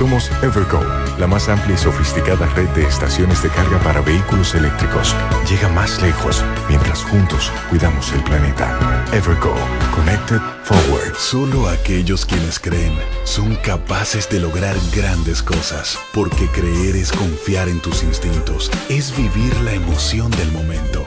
Somos Evergo, la más amplia y sofisticada red de estaciones de carga para vehículos eléctricos. Llega más lejos mientras juntos cuidamos el planeta. Evergo, Connected Forward. Solo aquellos quienes creen son capaces de lograr grandes cosas, porque creer es confiar en tus instintos, es vivir la emoción del momento,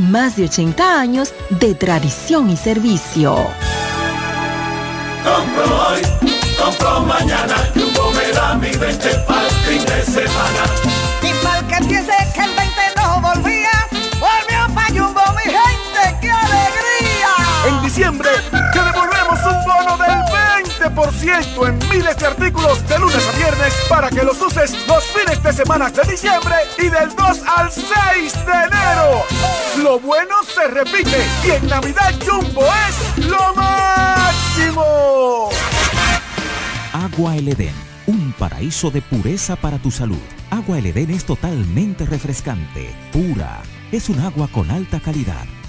más de 80 años de tradición y servicio. Compro hoy, compro mañana, Jumbo me da mi 20 para el fin de semana. Y para que piense que 20% en miles de artículos de lunes a viernes para que los uses los fines de semana de diciembre y del 2 al 6 de enero. Lo bueno se repite y en Navidad Jumbo es lo máximo. Agua El Edén, un paraíso de pureza para tu salud. Agua El Edén es totalmente refrescante, pura. Es un agua con alta calidad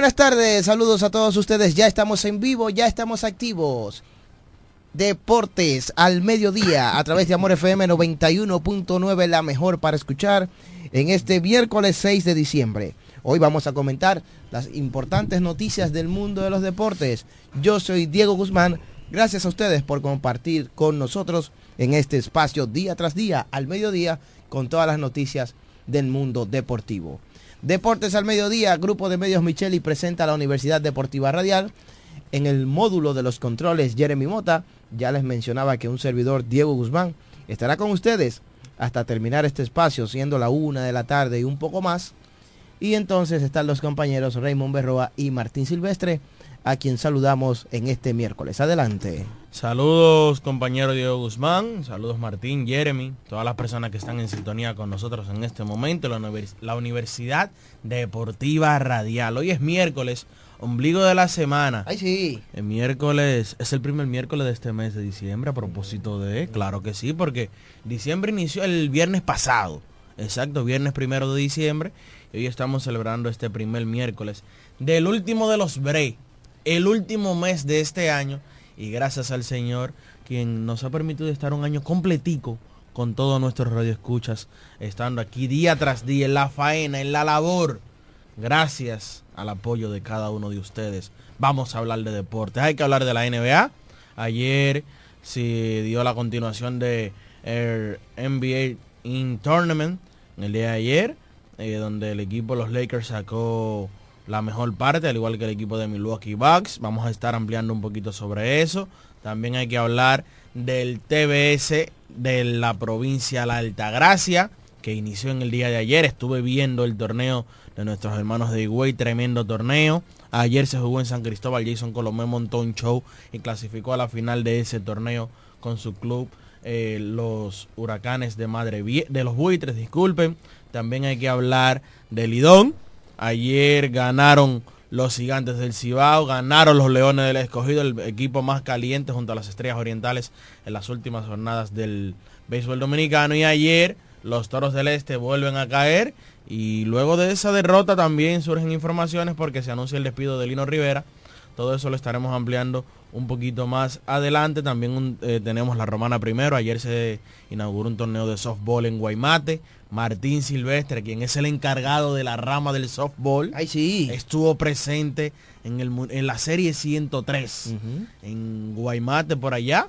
Buenas tardes, saludos a todos ustedes. Ya estamos en vivo, ya estamos activos. Deportes al mediodía a través de Amor FM 91.9, la mejor para escuchar. en este miércoles 6 de diciembre. Hoy vamos a comentar las importantes noticias del mundo de los deportes. Yo soy Diego Guzmán. Gracias a ustedes por compartir con nosotros en este espacio día tras día, al mediodía, con todas las noticias del mundo deportivo. Deportes al mediodía, Grupo de Medios Micheli presenta a la Universidad Deportiva Radial. En el módulo de los controles, Jeremy Mota, ya les mencionaba que un servidor, Diego Guzmán, estará con ustedes hasta terminar este espacio, siendo la una de la tarde y un poco más. Y entonces están los compañeros Raymond Berroa y Martín Silvestre, a quien saludamos en este miércoles. Adelante. Saludos compañero Diego Guzmán, saludos Martín, Jeremy, todas las personas que están en sintonía con nosotros en este momento, la, univers la Universidad Deportiva Radial. Hoy es miércoles, ombligo de la semana. Ay, sí. El miércoles, es el primer miércoles de este mes de diciembre a propósito de, claro que sí, porque diciembre inició el viernes pasado. Exacto, viernes primero de diciembre. Y hoy estamos celebrando este primer miércoles del último de los break, el último mes de este año y gracias al Señor quien nos ha permitido estar un año completico con todos nuestros radioescuchas, estando aquí día tras día en la faena, en la labor. Gracias al apoyo de cada uno de ustedes. Vamos a hablar de deportes. Hay que hablar de la NBA. Ayer se dio la continuación de el NBA in Tournament, el día de ayer, eh, donde el equipo de los Lakers sacó la mejor parte, al igual que el equipo de Milwaukee Bucks. Vamos a estar ampliando un poquito sobre eso. También hay que hablar del TBS de la provincia La Altagracia, que inició en el día de ayer. Estuve viendo el torneo de nuestros hermanos de Higüey, tremendo torneo. Ayer se jugó en San Cristóbal, Jason Colomé montó un show y clasificó a la final de ese torneo con su club, eh, los huracanes de Madre de los buitres, disculpen. También hay que hablar del Lidón, Ayer ganaron los gigantes del Cibao, ganaron los Leones del Escogido, el equipo más caliente junto a las Estrellas Orientales en las últimas jornadas del béisbol dominicano. Y ayer los Toros del Este vuelven a caer y luego de esa derrota también surgen informaciones porque se anuncia el despido de Lino Rivera. Todo eso lo estaremos ampliando un poquito más adelante. También eh, tenemos la Romana primero. Ayer se inauguró un torneo de softball en Guaymate. Martín Silvestre, quien es el encargado de la rama del softball, sí. estuvo presente en, el, en la serie 103 en Guaymate por allá.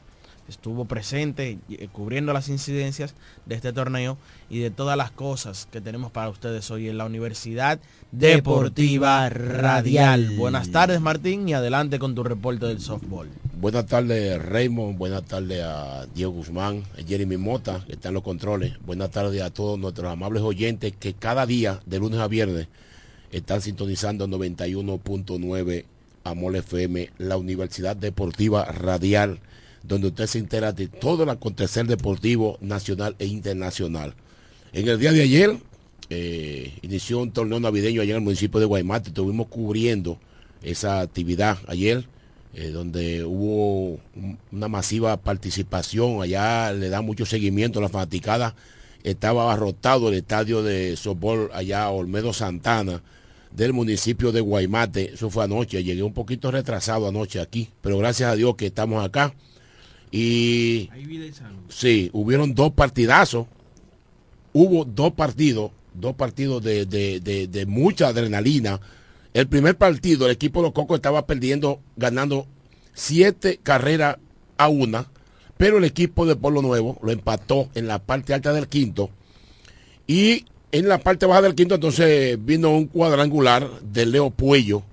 Estuvo presente eh, cubriendo las incidencias de este torneo y de todas las cosas que tenemos para ustedes hoy en la Universidad Deportiva Radial. Buenas tardes Martín y adelante con tu reporte del softball. Buenas tardes Raymond, buenas tardes a Diego Guzmán, a Jeremy Mota, que está en los controles. Buenas tardes a todos nuestros amables oyentes que cada día, de lunes a viernes, están sintonizando 91.9 Amor FM, la Universidad Deportiva Radial, donde usted se entera de todo el acontecer deportivo nacional e internacional. En el día de ayer, eh, inició un torneo navideño allá en el municipio de Guaymate, estuvimos cubriendo esa actividad ayer eh, donde hubo una masiva participación, allá le da mucho seguimiento a la fanaticada, estaba abarrotado el estadio de softball allá Olmedo Santana del municipio de Guaymate, eso fue anoche, llegué un poquito retrasado anoche aquí, pero gracias a Dios que estamos acá. Y sí, hubieron dos partidazos, hubo dos partidos, dos partidos de, de mucha adrenalina, el primer partido, el equipo de los Cocos estaba perdiendo, ganando siete carreras a una, pero el equipo de Polo Nuevo lo empató en la parte alta del quinto. Y en la parte baja del quinto, entonces vino un cuadrangular de Leo Puello.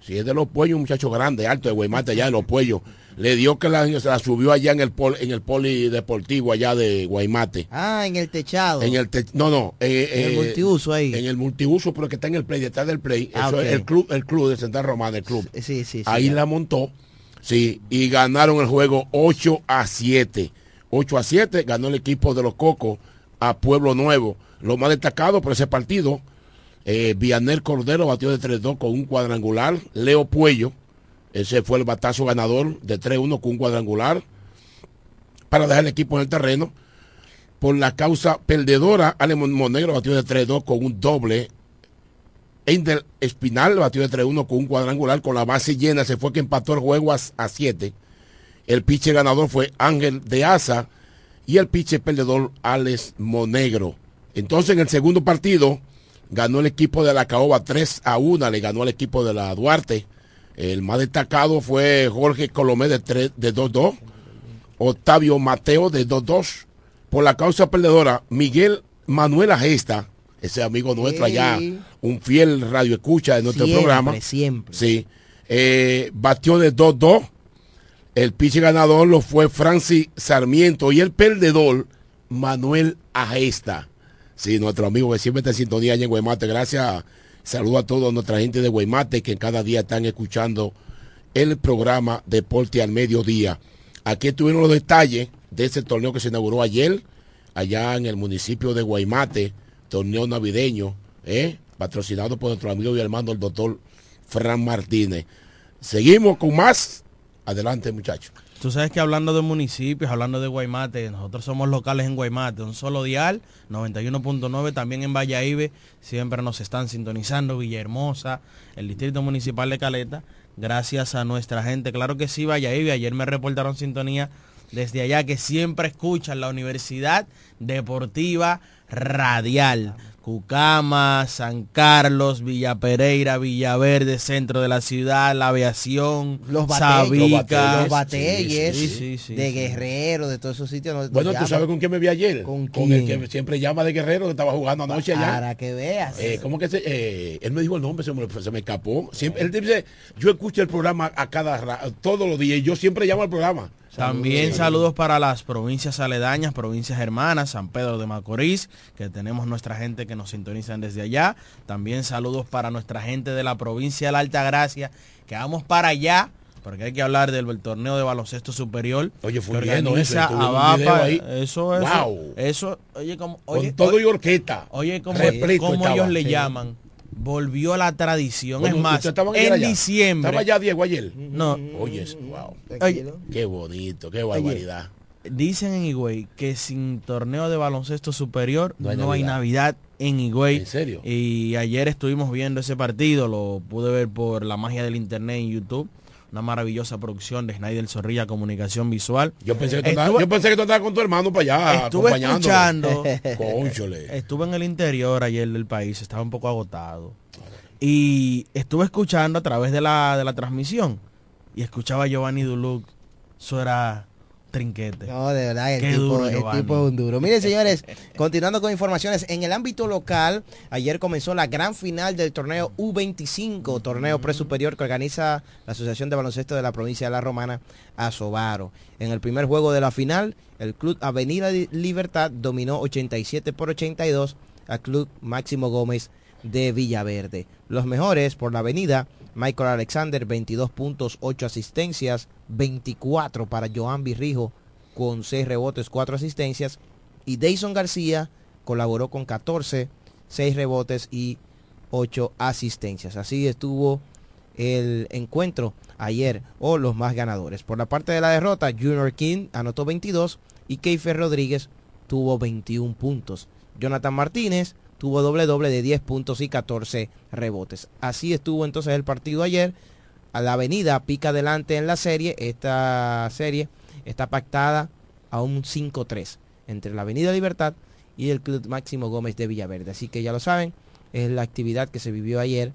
Si es de los Puellos, un muchacho grande, alto de Guaymate, allá de los Puellos le dio que la, se la subió allá en el en el polideportivo allá de Guaymate. Ah, en el techado. En el no, no. Eh, en el eh, multiuso ahí. En el multiuso, pero que está en el play, detrás del play. Ah, Eso es el club, el club de Central Romana, el club. Sí, sí, Ahí la montó. Sí, y ganaron el juego 8 a 7. 8 a 7 ganó el equipo de los Cocos a Pueblo Nuevo. Lo más destacado por ese partido, eh, Vianel Cordero batió de 3-2 con un cuadrangular. Leo Puello ese fue el batazo ganador de 3-1 con un cuadrangular para dejar el equipo en el terreno. Por la causa perdedora, Ale Monegro batió de 3-2 con un doble. Ender Espinal batió de 3-1 con un cuadrangular. Con la base llena se fue que empató el juego a 7. El piche ganador fue Ángel de Asa y el piche perdedor Alex Monegro. Entonces en el segundo partido ganó el equipo de la Caoba 3 a 1, le ganó al equipo de la Duarte. El más destacado fue Jorge Colomé de 3 de 2-2, Octavio Mateo de 2-2. Por la causa perdedora, Miguel Manuel Agesta, ese amigo nuestro allá, un fiel radio escucha de nuestro Siempre, programa. siempre. Sí. Eh, batió de 2-2. El piche ganador lo fue Francis Sarmiento y el perdedor Manuel Agesta. Sí, nuestro amigo que siempre está en sintonía allá en Guaymate. Gracias. Saludo a toda nuestra gente de Guaymate que cada día están escuchando el programa Deporte al Mediodía. Aquí estuvieron los detalles de ese torneo que se inauguró ayer, allá en el municipio de Guaymate, torneo navideño, ¿eh? patrocinado por nuestro amigo y hermano el doctor Fran Martínez. Seguimos con más. Adelante, muchachos. Tú sabes que hablando de municipios, hablando de Guaymate, nosotros somos locales en Guaymate, un solo dial, 91.9, también en Valladolid, siempre nos están sintonizando, Villahermosa, el Distrito Municipal de Caleta, gracias a nuestra gente. Claro que sí, Valladolid, ayer me reportaron sintonía desde allá que siempre escuchan la Universidad Deportiva Radial. Cucama, San Carlos, Villa Pereira, Villaverde, centro de la ciudad, la aviación, Los Sabica, Los bateyes Sí, sí, sí, de sí. Guerrero, de todos esos sitios. Bueno, tú llaman. sabes con quién me vi ayer. ¿Con el que siempre llama de Guerrero, que estaba jugando anoche allá. Para que veas. Eh, ¿Cómo que se, eh, él me dijo el nombre, se me, se me escapó. Siempre, él dice, yo escucho el programa a cada todos los días y yo siempre llamo al programa. También saludos para las provincias aledañas, provincias hermanas, San Pedro de Macorís, que tenemos nuestra gente que nos sintonizan desde allá. También saludos para nuestra gente de la provincia de la Alta Gracia, que vamos para allá, porque hay que hablar del, torneo de baloncesto superior. Oye, fue un Abapa. ahí. Eso, eso, Wow. eso, oye, como, Con oye, todo oye, y orquesta. Oye, como, Repleto como estaba. ellos le Sí. llaman, volvió a la tradición. Bueno, es más, ¿ustedes estaban ayer en allá? diciembre. ¿Estaba allá Diego ayer? No. Oye, wow. Oye, Qué bonito, qué barbaridad. Dicen en Higüey que sin torneo de baloncesto superior No no hay hay, Navidad. Navidad en Higüey. ¿En serio? Y ayer estuvimos viendo ese partido, lo pude ver por la magia del internet en YouTube. Una maravillosa producción de Snyder Zorrilla Comunicación Visual. Yo pensé, que tú andabas- Estuve- yo pensé que tú andabas con tu hermano para allá. Estuve escuchando. Estuve en el interior ayer del país, estaba un poco agotado. Y estuve escuchando a través de la, de la transmisión. Y escuchaba a Giovanni Duluc. Eso era trinquete. No, de verdad, el, Qué tipo, duro, el tipo es un duro. Miren, señores, continuando con informaciones, en el ámbito local, ayer comenzó la gran final del torneo U25, torneo presuperior que organiza la Asociación de Baloncesto de la provincia de La Romana, Asobaro. En el primer juego de la final, el club Avenida Li- Libertad dominó 87 por 82 al club Máximo Gómez de Villaverde. Los mejores por la avenida, Michael Alexander, 22 puntos, 8 asistencias, 24 para Joan Virrijo con 6 rebotes, 4 asistencias. Y Dayson García colaboró con 14, 6 rebotes y 8 asistencias. Así estuvo el encuentro ayer o los más ganadores. Por la parte de la derrota, Junior King anotó 22 y Keifer Rodríguez tuvo 21 puntos. Jonathan Martínez tuvo doble doble de 10 puntos y 14 rebotes. Así estuvo entonces el partido ayer. A la avenida pica adelante en la serie. Esta serie está pactada a un 5-3 entre la Avenida Libertad y el Club Máximo Gómez de Villaverde. Así que ya lo saben, es la actividad que se vivió ayer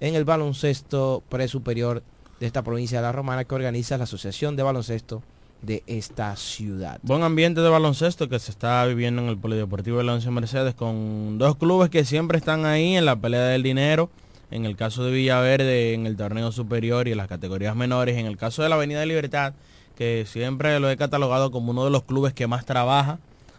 en el baloncesto presuperior de esta provincia de La Romana que organiza la Asociación de Baloncesto de esta ciudad. Buen ambiente de baloncesto que se está viviendo en el Polideportivo de la Once Mercedes con dos clubes que siempre están ahí en la pelea del dinero. En el caso de Villaverde en el torneo superior y en las categorías menores. En el caso de la Avenida de Libertad, que siempre lo he catalogado como uno de los clubes que más trabaja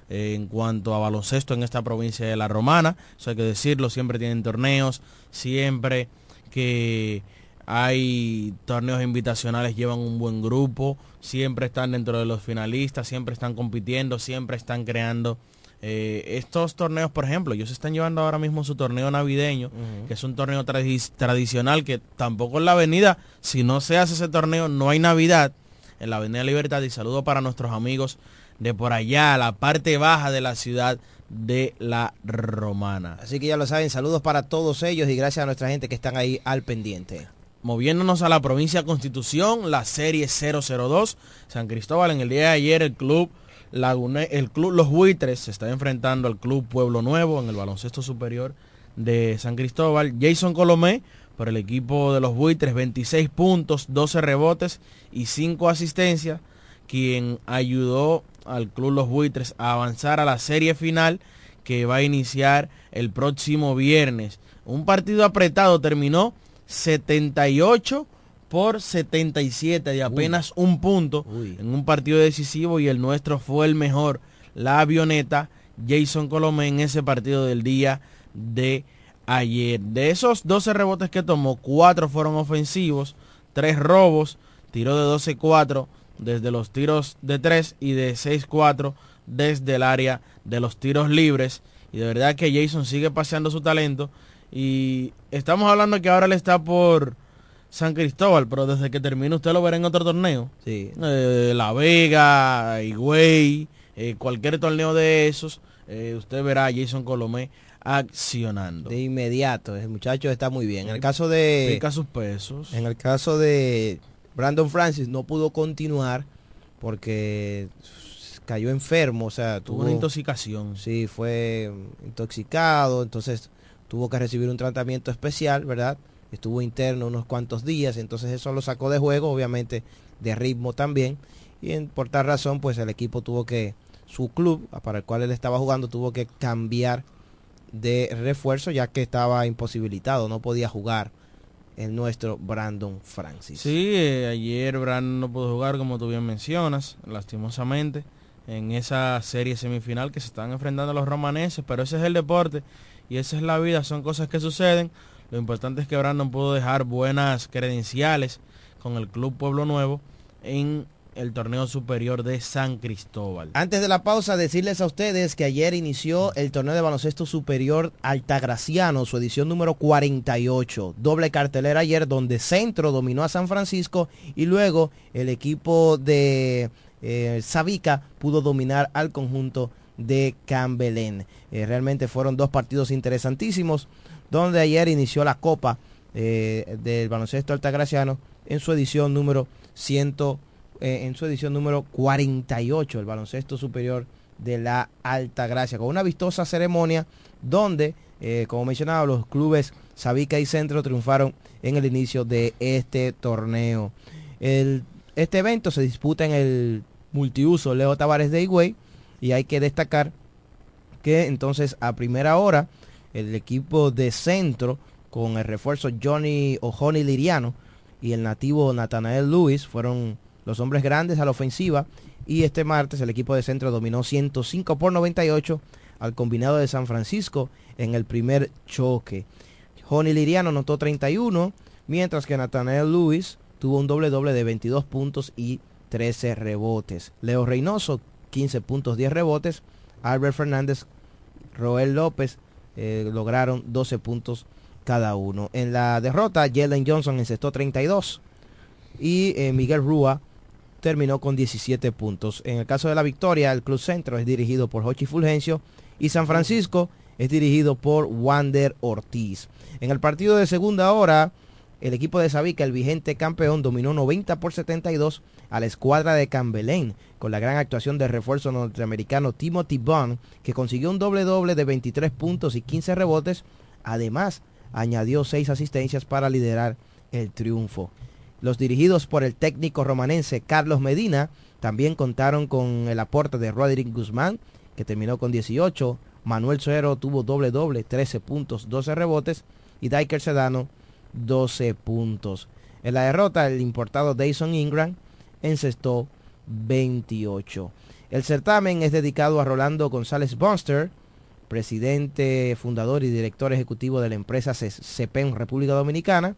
eh, en cuanto a baloncesto en esta provincia de La Romana. Eso hay que decirlo, siempre tienen torneos, siempre que hay torneos invitacionales, llevan un buen grupo, siempre están dentro de los finalistas, siempre están compitiendo, siempre están creando eh, estos torneos, por ejemplo, ellos están llevando ahora mismo su torneo navideño, que es un torneo tradi- tradicional que tampoco en la avenida, si no se hace ese torneo, no hay Navidad en la Avenida Libertad y saludo para nuestros amigos de por allá, la parte baja de la ciudad de la Romana. Así que ya lo saben, saludos para todos ellos y gracias a nuestra gente que están ahí al pendiente. Moviéndonos a la provincia Constitución, la serie 002, San Cristóbal, en el día de ayer el club el club Los Buitres se está enfrentando al club Pueblo Nuevo en el baloncesto superior de San Cristóbal. Jason Colomé por el equipo de los Buitres, 26 puntos, 12 rebotes y 5 asistencias, quien ayudó al club Los Buitres a avanzar a la serie final que va a iniciar el próximo viernes. Un partido apretado terminó 78 por 77 de apenas un punto en un partido decisivo y el nuestro fue el mejor. La avioneta Jason Colomé en ese partido del día de ayer. De esos 12 rebotes que tomó, 4 fueron ofensivos, 3 robos, tiró de 12-4 desde los tiros de 3 y de 6-4 desde el área de los tiros libres. Y de verdad que Jason sigue paseando su talento. Y estamos hablando que ahora él está por San Cristóbal, pero desde que termine usted lo verá en otro torneo. Sí. Eh, la Vega, Higüey, eh, cualquier torneo de esos, eh, usted verá a Jason Colomé accionando. De inmediato, el muchacho está muy bien. En el caso de... Pica sus pesos. En el caso de Brandon Francis no pudo continuar porque cayó enfermo, o sea, Tuvo una intoxicación. Sí, fue intoxicado, entonces tuvo que recibir un tratamiento especial, ¿verdad? Estuvo interno unos cuantos días, entonces eso lo sacó de juego, obviamente de ritmo también. Y por tal razón, pues el equipo tuvo que, su club para el cual él estaba jugando, tuvo que cambiar de refuerzo ya que estaba imposibilitado, no podía jugar el nuestro Brandon Francis. Sí, eh, ayer Brandon no pudo jugar como tú bien mencionas, lastimosamente, en esa serie semifinal que se están enfrentando los romaneses, pero ese es el deporte y esa es la vida, son cosas que suceden. Lo importante es que Brandon pudo dejar buenas credenciales con el Club Pueblo Nuevo en el torneo superior de San Cristóbal. Antes de la pausa, decirles a ustedes que ayer inició el torneo de baloncesto superior Altagraciano, su edición número 48. Doble cartelera ayer donde Centro dominó a San Francisco y luego el equipo de eh, Sabica pudo dominar al conjunto de Cambelén. Eh, realmente fueron dos partidos interesantísimos donde ayer inició la Copa eh, del baloncesto altagraciano en su edición número 100 eh, en su edición número 48, el baloncesto superior de la Alta Gracia, con una vistosa ceremonia donde, como mencionaba, los clubes Sabica y Centro triunfaron en el inicio de este torneo. El- este evento se disputa en el multiuso Leo Tavares de Higüey y hay que destacar que entonces a primera hora el equipo de Centro con el refuerzo Johnny O'Honey Liriano y el nativo Nathanael Lewis fueron los hombres grandes a la ofensiva y este martes el equipo de centro dominó 105 por 98 al combinado de San Francisco en el primer choque. Johnny Liriano anotó 31, mientras que Nathanael Lewis tuvo un doble doble de 22 puntos y 13 rebotes. Leo Reynoso 15 puntos 10 rebotes. Albert Fernández, Roel López eh, lograron 12 puntos cada uno. En la derrota, Jalen Johnson encestó 32 y eh, Miguel Rúa terminó con 17 puntos. En el caso de la victoria, el Club Centro es dirigido por Hochi Fulgencio y San Francisco es dirigido por Wander Ortiz. En el partido de segunda hora, el equipo de Sabica, el vigente campeón, dominó 90 por 72 a la escuadra de Cambelén, con la gran actuación del refuerzo norteamericano Timothy Bond, que consiguió un doble doble de 23 puntos y 15 rebotes. Además, añadió 6 asistencias para liderar el triunfo. Los dirigidos por el técnico romanense Carlos Medina también contaron con el aporte de Roderick Guzmán, que terminó con 18. Manuel Suero tuvo doble doble, 13 puntos, 12 rebotes. Y Diker Sedano, 12 puntos. En la derrota, el importado Dayson Ingram encestó 28. El certamen es dedicado a Rolando González Bonster, presidente, fundador y director ejecutivo de la empresa CEPEN República Dominicana,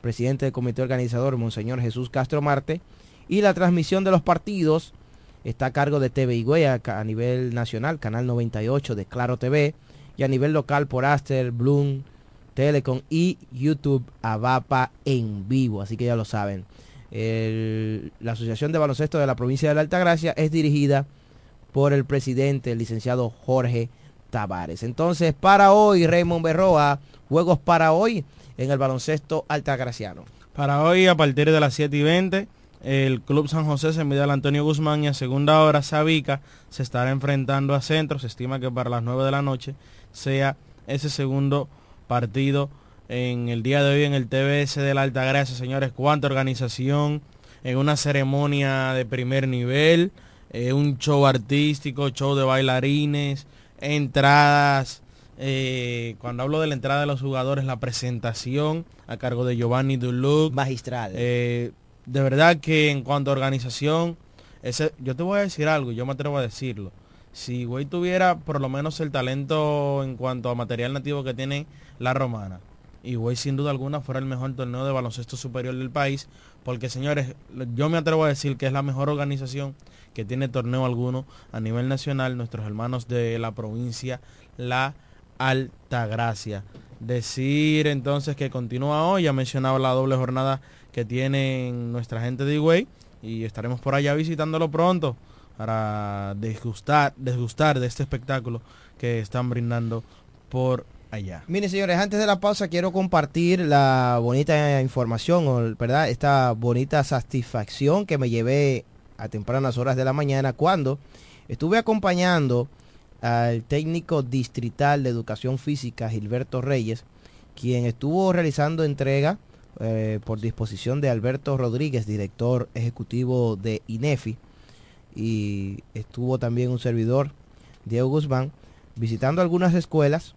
presidente del comité organizador Monseñor Jesús Castro Marte, y la transmisión de los partidos está a cargo de TV Higüey a, a nivel nacional, Canal 98 de Claro TV, y a nivel local por Aster, Bloom, Telecom y YouTube Avapa en vivo, así que ya lo saben. La Asociación de Baloncesto de la provincia de la Altagracia es dirigida por el presidente, el licenciado Jorge Tavares. Entonces, para hoy, Raymond Berroa, juegos para hoy en el baloncesto altagraciano. Para hoy, a partir de las 7 y 20, el Club San José se mide al Antonio Guzmán y a segunda hora Sabica se estará enfrentando a Centro. Se estima que para las 9 de la noche sea ese segundo partido en el día de hoy en el TBS de la Altagracia. Señores, cuánta organización en una ceremonia de primer nivel, eh, un show artístico, show de bailarines, entradas. eh, cuando hablo de la entrada de los jugadores, la presentación a cargo de Giovanni Duluc. Magistral. Eh, de verdad que en cuanto a organización, ese, yo te voy a decir algo, yo me atrevo a decirlo. Si Güey tuviera por lo menos el talento en cuanto a material nativo que tiene la romana, y Güey sin duda alguna fuera el mejor torneo de baloncesto superior del país, porque señores, yo me atrevo a decir que es la mejor organización que tiene torneo alguno a nivel nacional, nuestros hermanos de la provincia La Altagracia. Decir entonces que continúa hoy, ya mencionaba la doble jornada que tienen nuestra gente de Higüey y estaremos por allá visitándolo pronto para desgustar, desgustar de este espectáculo que están brindando por allá. Señores, antes de la pausa quiero compartir la bonita información, ¿verdad? Esta bonita satisfacción que me llevé a tempranas horas de la mañana cuando estuve acompañando al técnico distrital de educación física Gilberto Reyes, quien estuvo realizando entrega eh, por disposición de Alberto Rodríguez, director ejecutivo de INEFI, y estuvo también un servidor, Diego Guzmán, visitando algunas escuelas,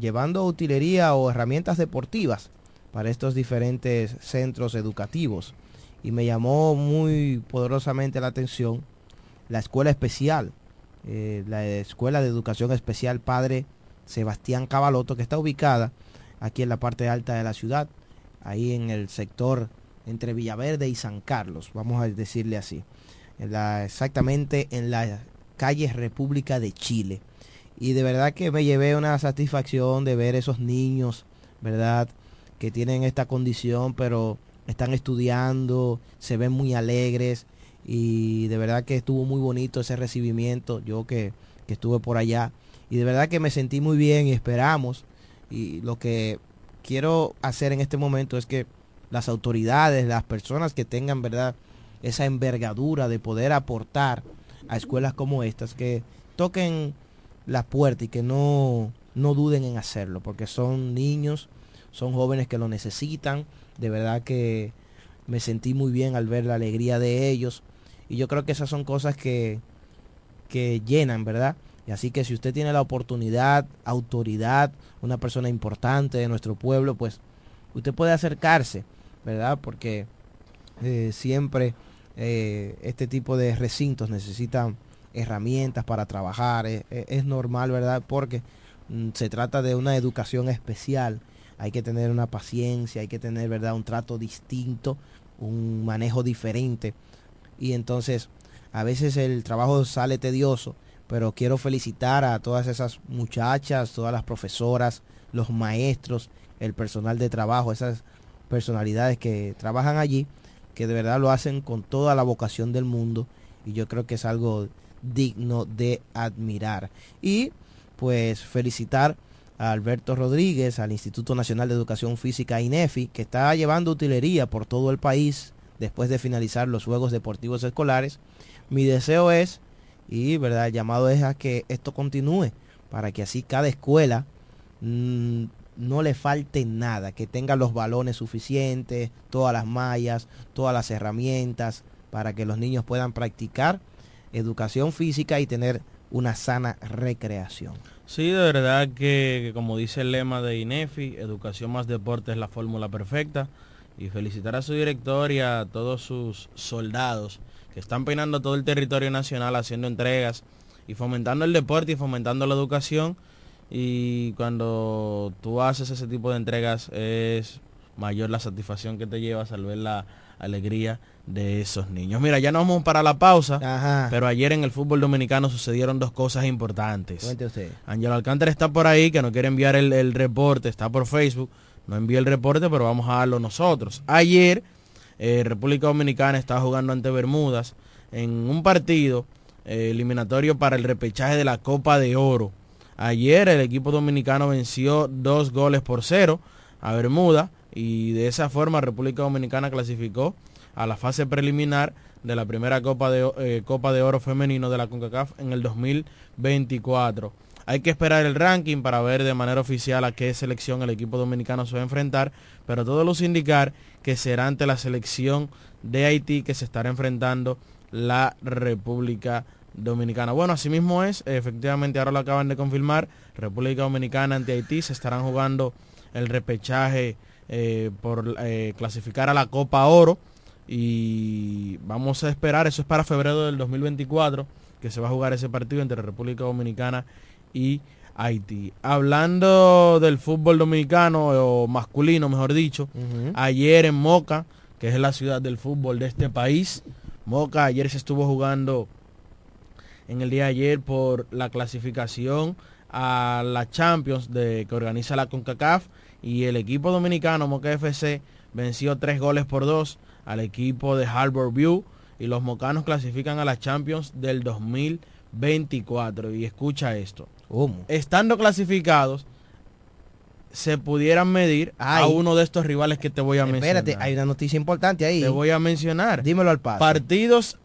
llevando utilería o herramientas deportivas para estos diferentes centros educativos. Y me llamó muy poderosamente la atención la escuela especial, eh, la Escuela de Educación Especial Padre Sebastián Cavaloto, que está ubicada aquí en la parte alta de la ciudad, ahí en el sector entre Villaverde y San Carlos, vamos a decirle así, en la, exactamente en la calle República de Chile. Y de verdad que me llevé una satisfacción de ver esos niños, ¿verdad? Que tienen esta condición, pero están estudiando, se ven muy alegres y de verdad que estuvo muy bonito ese recibimiento, yo que, que estuve por allá y de verdad que me sentí muy bien y esperamos y lo que quiero hacer en este momento es que las autoridades, las personas que tengan, ¿verdad? Esa envergadura de poder aportar a escuelas como estas, que toquen la puerta y que no, no duden en hacerlo, porque son niños, son jóvenes que lo necesitan. De verdad que me sentí muy bien al ver la alegría de ellos. Y yo creo que esas son cosas que, que llenan, ¿verdad? Y así que si usted tiene la oportunidad, autoridad, una persona importante de nuestro pueblo, pues usted puede acercarse, ¿verdad? Porque eh, siempre eh, este tipo de recintos necesitan herramientas para trabajar. Es, normal, ¿verdad? Porque mm, se trata de una educación especial. Hay que tener una paciencia, hay que tener, ¿verdad? Un trato distinto, un manejo diferente. Y entonces, a veces el trabajo sale tedioso, pero quiero felicitar a todas esas muchachas, todas las profesoras, los maestros, el personal de trabajo, esas personalidades que trabajan allí, que de verdad lo hacen con toda la vocación del mundo y yo creo que es algo digno de admirar. Y pues felicitar a Alberto Rodríguez, al Instituto Nacional de Educación Física INEFI, que está llevando utilería por todo el país después de finalizar los Juegos Deportivos Escolares. Mi deseo es, y verdad, el llamado es a que esto continúe, para que así cada escuela mmm, no le falte nada, que tenga los balones suficientes, todas las mallas, todas las herramientas, para que los niños puedan practicar educación física y tener una sana recreación. Sí, de verdad que, como dice el lema de INEFI, educación más deporte es la fórmula perfecta. Y felicitar a su director y a todos sus soldados que están peinando todo el territorio nacional haciendo entregas y fomentando el deporte y fomentando la educación. Y cuando tú haces ese tipo de entregas es mayor la satisfacción que te llevas al ver la alegría de esos niños. Mira, ya nos vamos para la pausa, Ajá. pero ayer en el fútbol dominicano sucedieron dos cosas importantes. Ángelo Alcántara está por ahí, que no quiere enviar el, el reporte, está por Facebook, no envió el reporte, pero vamos a darlo nosotros. Ayer, eh, República Dominicana estaba jugando ante Bermudas en un partido eh, eliminatorio para el repechaje de la Copa de Oro. Ayer el equipo dominicano venció dos goles por cero a Bermuda y de esa forma República Dominicana clasificó a la fase preliminar de la primera Copa de, eh, Copa de Oro femenino de la CONCACAF en el 2024. Hay que esperar el ranking para ver de manera oficial a qué selección el equipo dominicano se va a enfrentar, pero todo los indicar que será ante la selección de Haití que se estará enfrentando la República Dominicana. Bueno, así mismo es, efectivamente ahora lo acaban de confirmar, República Dominicana ante Haití se estarán jugando el repechaje eh, por eh, clasificar a la Copa Oro y vamos a esperar, eso es para febrero del 2024 que se va a jugar ese partido entre República Dominicana y Haití. Hablando del fútbol dominicano o masculino, mejor dicho, ayer en Moca, que es la ciudad del fútbol de este país, Moca ayer se estuvo jugando en el día de ayer por la clasificación a la Champions de, que organiza la CONCACAF y el equipo dominicano Moca FC venció tres goles por dos al equipo de Harbor View y los mocanos clasifican a la Champions del 2024 y escucha esto estando clasificados se pudieran medir a uno de estos rivales que te voy a mencionar. Espérate, hay una noticia importante ahí. Te voy a mencionar. Dímelo al paso. Partidos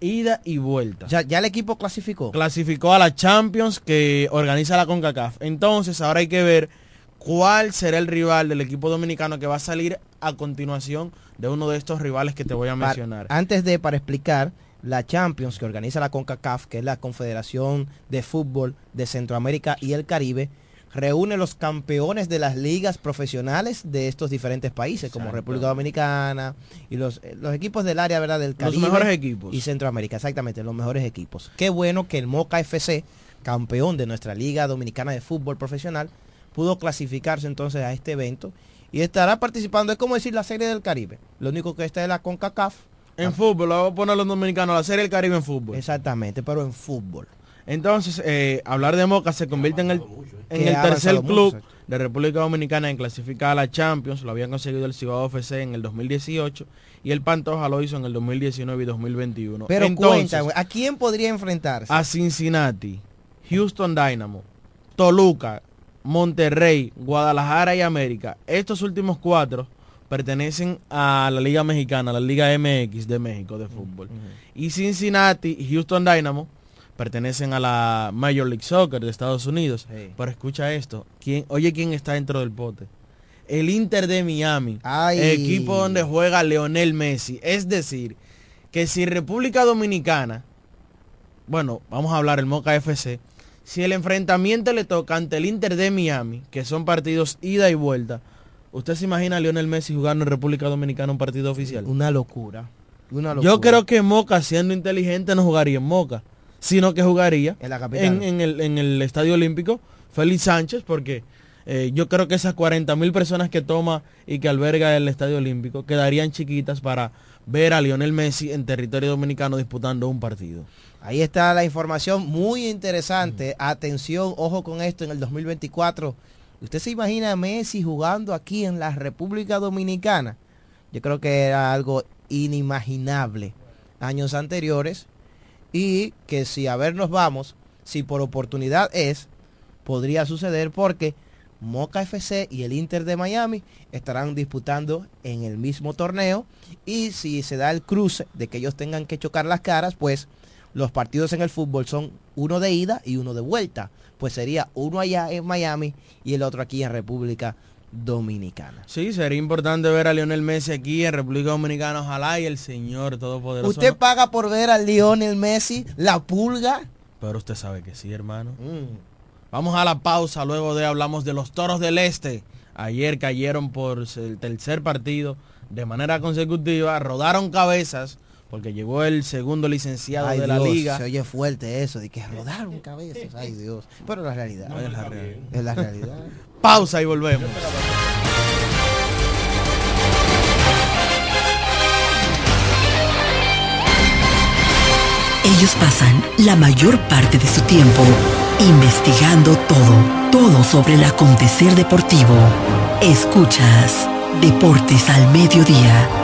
ida y vuelta. Ya, ya el equipo clasificó. Clasificó a la Champions que organiza la CONCACAF. Entonces, ahora hay que ver cuál será el rival del equipo dominicano que va a salir a continuación de uno de estos rivales que te voy a mencionar. antes de, para explicar, la Champions que organiza la CONCACAF, que es la Confederación de Fútbol de Centroamérica y el Caribe, reúne los campeones de las ligas profesionales de estos diferentes países, como República Dominicana y los, eh, los equipos del área ¿verdad? del Caribe. Los mejores equipos. Y Centroamérica, exactamente, los mejores equipos. Qué bueno que el Moca FC, campeón de nuestra Liga Dominicana de Fútbol Profesional, pudo clasificarse entonces a este evento y estará participando, es como decir la Serie del Caribe. Lo único que está es la CONCACAF. En fútbol, lo vamos a poner los dominicanos, la Serie del Caribe en fútbol. Exactamente, pero en fútbol. Entonces, eh, hablar de Moca se convierte en el, en el tercer club de República Dominicana en clasificar a la Champions. Lo habían conseguido el Cibao FC en el 2018 y el Pantoja lo hizo en el 2019 y 2021. Pero Entonces, cuenta, ¿a quién podría enfrentarse? A Cincinnati, Houston Dynamo, Toluca, Monterrey, Guadalajara y América. Estos últimos cuatro pertenecen a la Liga Mexicana, la Liga MX de México de fútbol. Y Cincinnati y Houston Dynamo pertenecen a la Major League Soccer de Estados Unidos. Pero escucha esto, ¿quién, oye quién está dentro del pote. El Inter de Miami, equipo donde juega Leonel Messi. Es decir, que si República Dominicana, bueno, vamos a hablar el Moca FC, si el enfrentamiento le toca ante el Inter de Miami, que son partidos ida y vuelta, ¿usted se imagina a Lionel Messi jugando en República Dominicana un partido oficial? Una locura. Una locura. Yo creo que Moca, siendo inteligente, no jugaría en Moca sino que jugaría en, el, Estadio Olímpico Félix Sánchez, porque eh, yo creo que esas 40 mil personas que toma y que alberga el Estadio Olímpico quedarían chiquitas para ver a Lionel Messi en territorio dominicano disputando un partido. Ahí está la información muy interesante. Atención, ojo con esto en el 2024. ¿Usted se imagina a Messi jugando aquí en la República Dominicana? Yo creo que era algo inimaginable años anteriores y que si a ver nos vamos, si por oportunidad es, podría suceder porque Moca FC y el Inter de Miami estarán disputando en el mismo torneo y si se da el cruce de que ellos tengan que chocar las caras, pues los partidos en el fútbol son uno de ida y uno de vuelta. Pues sería uno allá en Miami y el otro aquí en República Dominicana. Sí, sería importante ver a Lionel Messi aquí en República Dominicana, ojalá y el Señor Todopoderoso. ¿Usted paga por ver a Lionel Messi, la pulga? Pero usted sabe que sí, hermano. Mm. Vamos a la pausa, luego de hablamos de los Toros del Este. Ayer cayeron por el tercer partido de manera consecutiva, rodaron cabezas porque llegó el segundo licenciado de la liga. Se oye fuerte eso, de que rodaron cabezas, ay Dios. Pero la realidad. es la realidad. Es la realidad. Pausa y volvemos. Ellos pasan la mayor parte de su tiempo investigando todo, todo sobre el acontecer deportivo. Escuchas Deportes al Mediodía.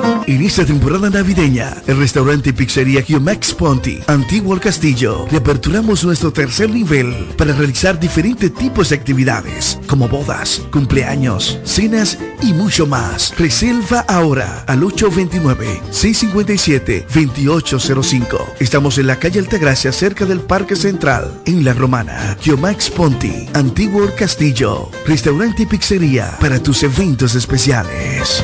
En esta temporada navideña, el restaurante y pizzería Max Ponti, Antiguo al Castillo, reaperturamos nuestro tercer nivel para realizar diferentes tipos de actividades, como bodas, cumpleaños, cenas y mucho más. Reserva ahora al 829-657-2805. Estamos en la calle Altagracia, cerca del Parque Central, en La Romana. Max Ponti, Antiguo Castillo, restaurante y pizzería para tus eventos especiales.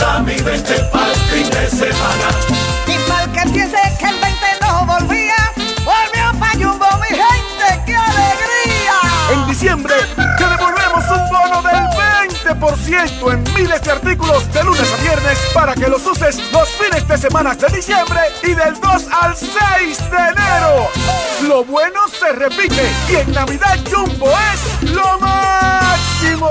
da mi 20 para el fin de semana. Y mal que empiece que el 20 no volvía, volvió pa' Jumbo, mi gente, ¡qué alegría! En diciembre te devolvemos un bono del 20% en miles de artículos de lunes a viernes para que los uses los fines de semana de diciembre y del 2 al 6 de enero. Lo bueno se repite y en Navidad Jumbo es lo máximo.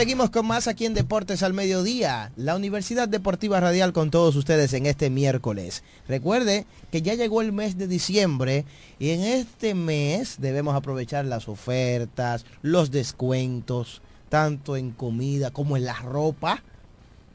Seguimos con más aquí en Deportes al Mediodía, la Universidad Deportiva Radial con todos ustedes en este miércoles. Recuerde que ya llegó el mes de diciembre y en este mes debemos aprovechar las ofertas, los descuentos, tanto en comida como en la ropa,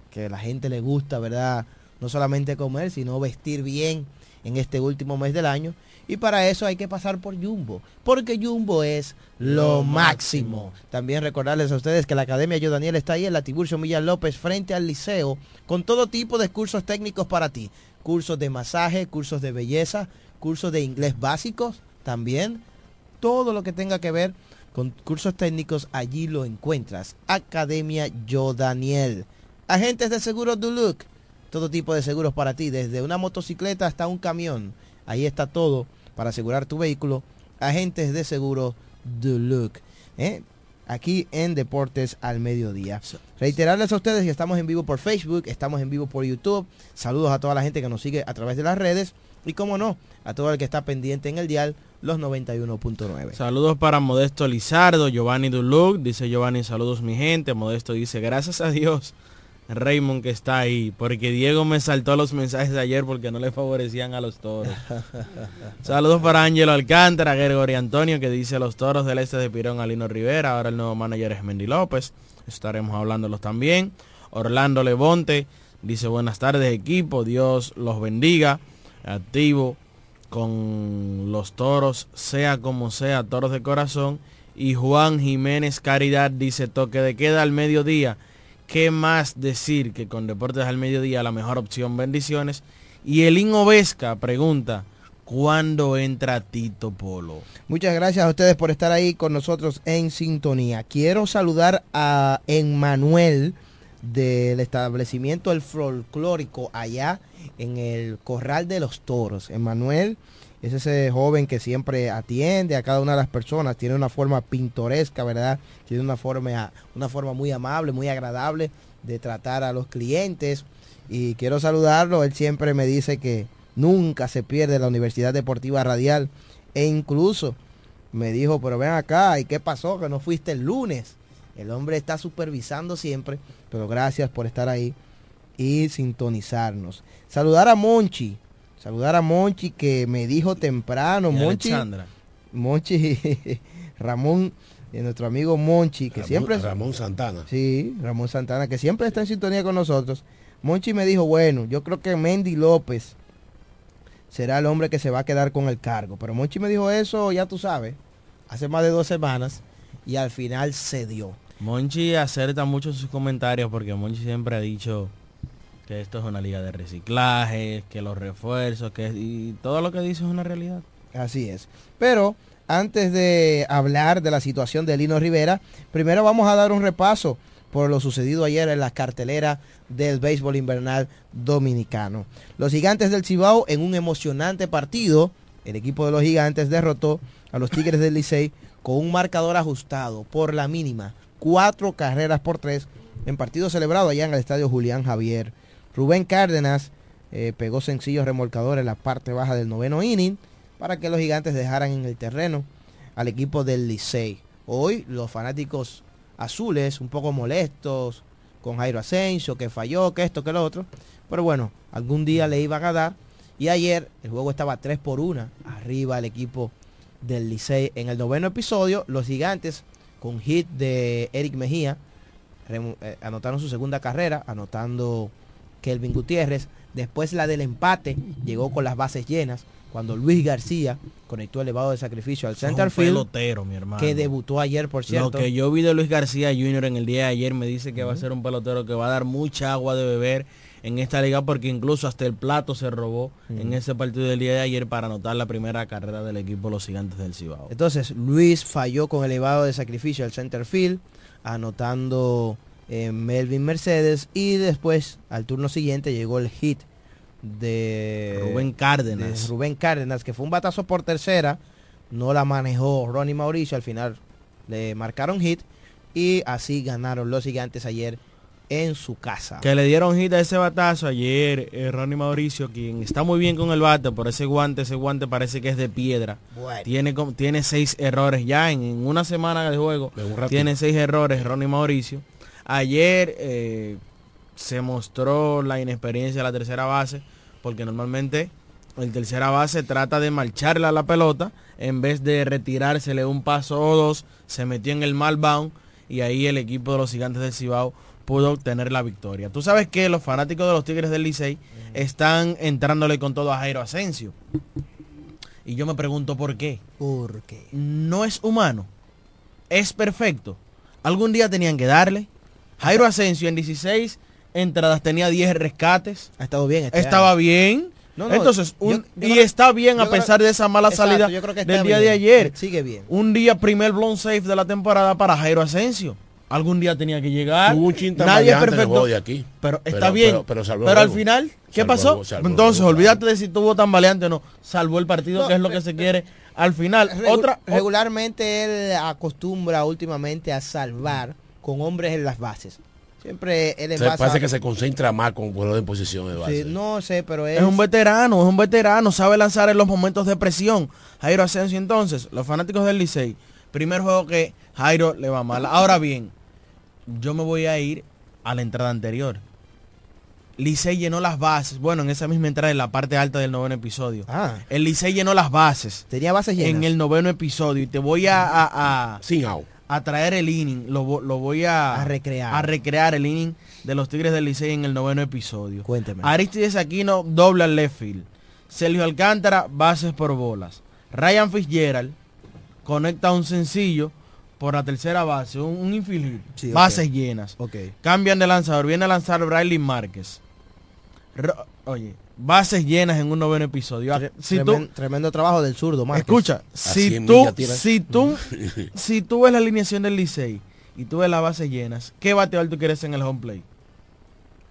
que a la gente le gusta, ¿verdad? No solamente comer, sino vestir bien en este último mes del año. Y para eso hay que pasar por Jumbo, porque Jumbo es lo máximo. También recordarles a ustedes que la Academia Yo Daniel está ahí en la Tiburcio Milla López frente al liceo con todo tipo de cursos técnicos para ti. Cursos de masaje, cursos de belleza, cursos de inglés básicos también. Todo lo que tenga que ver con cursos técnicos allí lo encuentras. Academia Yo Daniel. Agentes de seguros Duluc. Todo tipo de seguros para ti, desde una motocicleta hasta un camión. Ahí está todo para asegurar tu vehículo. Agentes de seguro Duluc. ¿eh? Aquí en Deportes al Mediodía. Reiterarles a ustedes que estamos en vivo por Facebook, estamos en vivo por YouTube. Saludos a toda la gente que nos sigue a través de las redes. Y como no, a todo el que está pendiente en el dial, los 91.9. Saludos para Modesto Lizardo, Giovanni Duluc, dice Giovanni, saludos mi gente. Modesto dice, gracias a Dios Raymond que está ahí, porque Diego me saltó los mensajes de ayer porque no le favorecían a los toros. Saludos para Ángelo Alcántara, Gregorio Antonio que dice los toros del este de Pirón Alino Rivera, ahora el nuevo manager es Mendy López, estaremos hablándolos también. Orlando Levonte dice buenas tardes equipo, Dios los bendiga, activo con los toros, sea como sea, toros de corazón. Y Juan Jiménez Caridad dice toque de queda al mediodía ¿Qué más decir que con Deportes al Mediodía la mejor opción? Bendiciones. Y Elin Ovesca pregunta, ¿cuándo entra Tito Polo? Muchas gracias a ustedes por estar ahí con nosotros en sintonía. Quiero saludar a Emmanuel del establecimiento El Folclórico allá en el Corral de los Toros. Emmanuel es ese joven que siempre atiende a cada una de las personas, tiene una forma pintoresca, ¿verdad? Tiene una forma, una forma muy amable, muy agradable de tratar a los clientes. Y quiero saludarlo, él siempre me dice que nunca se pierde la Universidad Deportiva Radial. E incluso me dijo, pero ven acá, ¿y qué pasó? Que no fuiste el lunes. El hombre está supervisando siempre, pero gracias por estar ahí y sintonizarnos. Saludar a Monchi, Saludar a Monchi que me dijo temprano, Monchi. Monchi, Ramón, y nuestro amigo Monchi, que siempre... Ramón Santana. Sí, Ramón Santana, que siempre está en sintonía con nosotros. Monchi me dijo, bueno, yo creo que Mendy López será el hombre que se va a quedar con el cargo. Pero Monchi me dijo eso, ya tú sabes, hace más de dos semanas y al final se dio. Monchi acerta mucho sus comentarios porque Monchi siempre ha dicho que esto es una liga de reciclaje, que los refuerzos, que y todo lo que dice es una realidad. Así es. Pero antes de hablar de la situación de Lino Rivera, primero vamos a dar un repaso por lo sucedido ayer en la cartelera del béisbol invernal dominicano. Los gigantes del Cibao en un emocionante partido, el equipo de los gigantes derrotó a los Tigres del Licey con un marcador ajustado por la mínima, cuatro carreras por tres en partido celebrado allá en el estadio Julián Javier Rubén Cárdenas eh, pegó sencillos remolcadores en la parte baja del noveno inning para que los gigantes dejaran en el terreno al equipo del Licey. Hoy los fanáticos azules un poco molestos con Jairo Asensio, que falló, que esto, que lo otro. Pero bueno, algún día le iban a dar. Y ayer el juego estaba 3 por 1 arriba el equipo del Licey. En el noveno episodio, los gigantes con hit de Eric Mejía eh, anotaron su segunda carrera, anotando Kelvin Gutiérrez. Después la del empate llegó con las bases llenas cuando Luis García conectó elevado de sacrificio al Eso es center un field pelotero, mi hermano. que debutó ayer, por cierto. Lo que yo vi de Luis García Jr. en el día de ayer me dice que va a ser un pelotero que va a dar mucha agua de beber en esta liga porque incluso hasta el plato se robó en ese partido del día de ayer para anotar la primera carrera del equipo los gigantes del Cibao. Entonces Luis falló con elevado de sacrificio al center field, anotando eh, Melvin Mercedes y después al turno siguiente llegó el hit de Rubén Cárdenas. de Rubén Cárdenas, que fue un batazo por tercera, no la manejó Ronnie Mauricio, al final le marcaron hit y así ganaron los gigantes ayer en su casa. Que le dieron hit a ese batazo ayer, eh, Ronnie Mauricio, quien está muy bien con el bate, por ese guante, ese guante parece que es de piedra. Bueno. Tiene, como- tiene seis errores ya en, en una semana de juego. Tiene seis errores Ronnie Mauricio. Ayer eh, se mostró la inexperiencia de la tercera base, porque normalmente el tercera base trata de marcharle a la pelota, en vez de retirársele un paso o dos, se metió en el mal bound y ahí el equipo de los gigantes del Cibao pudo obtener la victoria. Tú sabes que los fanáticos de los Tigres del Licey están entrándole con todo a Jairo Asensio. Y yo me pregunto por qué. ¿Por qué? No es humano. Es perfecto. Algún día tenían que darle. Jairo Asensio en 16 entradas tenía 10 rescates. Ha estado bien. este Estaba año. bien. No, no, Entonces, un- yo- yo y creo- está bien a creo- pesar de esa mala Exacto, salida yo creo que está del día bien. de ayer. Sigue bien. Un día primer blown safe de la temporada para Jairo Asensio. Algún día tenía que llegar. Hubo un Nadie es perfecto. juego de aquí. Pero Pero- está bien. pero- al final, ¿qué pasó? Entonces, olvídate de si tuvo tambaleante o no. Salvó el partido, No, que es lo que se quiere. Al final, Regu- otra, regularmente él acostumbra últimamente a salvar con hombres en las bases. Siempre él Se- envasa- parece que se concentra más con vuelo de posición de Sí, base. no sé, pero es, Es un veterano, es un veterano, sabe lanzar en los momentos de presión. Jairo Asensio entonces, los fanáticos del Licey, primer juego que Jairo le va mal. Ahora bien, yo me voy a ir a la entrada anterior. Licey llenó las bases, bueno, en esa misma entrada en la parte alta del noveno episodio. Ah. El Licey llenó las bases. Tenía bases llenas. En el noveno episodio y te voy a, a, a- Sin out. A traer el inning, lo, lo voy a, A recrear. a recrear el inning de los Tigres del Licey en el noveno episodio. Cuénteme. Aristides Aquino dobla el left field. Sergio Alcántara, bases por bolas. Ryan Fitzgerald conecta un sencillo por la tercera base, un, un infield Sí, bases llenas. Ok. Cambian de lanzador, viene a lanzar Bradley Márquez. Oye, bases llenas en un noveno episodio. Ah, Si tú, Tremen- tremendo trabajo del zurdo, Márquez. Escucha, si 100 tú, si tú, si tú ves la alineación del Licey y tú ves las bases llenas, ¿qué bateador tú quieres en el home play?